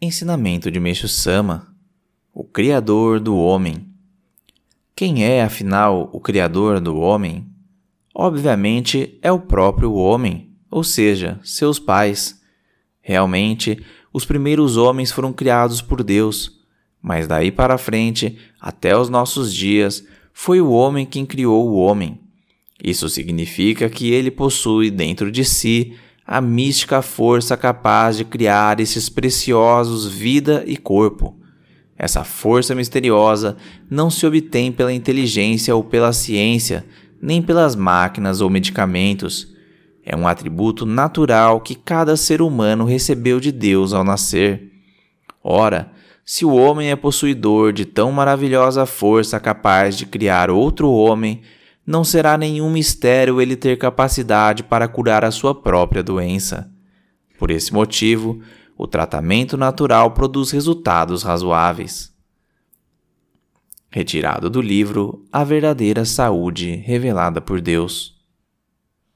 Ensinamento de Meixo Sama O Criador do Homem Quem é, afinal, o Criador do Homem? Obviamente é o próprio homem, ou seja, seus pais. Realmente, os primeiros homens foram criados por Deus, mas daí para frente, até os nossos dias, foi o homem quem criou o homem. Isso significa que ele possui dentro de si a mística força capaz de criar esses preciosos vida e corpo. Essa força misteriosa não se obtém pela inteligência ou pela ciência, nem pelas máquinas ou medicamentos. É um atributo natural que cada ser humano recebeu de Deus ao nascer. Ora, se o homem é possuidor de tão maravilhosa força capaz de criar outro homem, não será nenhum mistério ele ter capacidade para curar a sua própria doença. Por esse motivo, o tratamento natural produz resultados razoáveis. Retirado do livro A Verdadeira Saúde Revelada por Deus.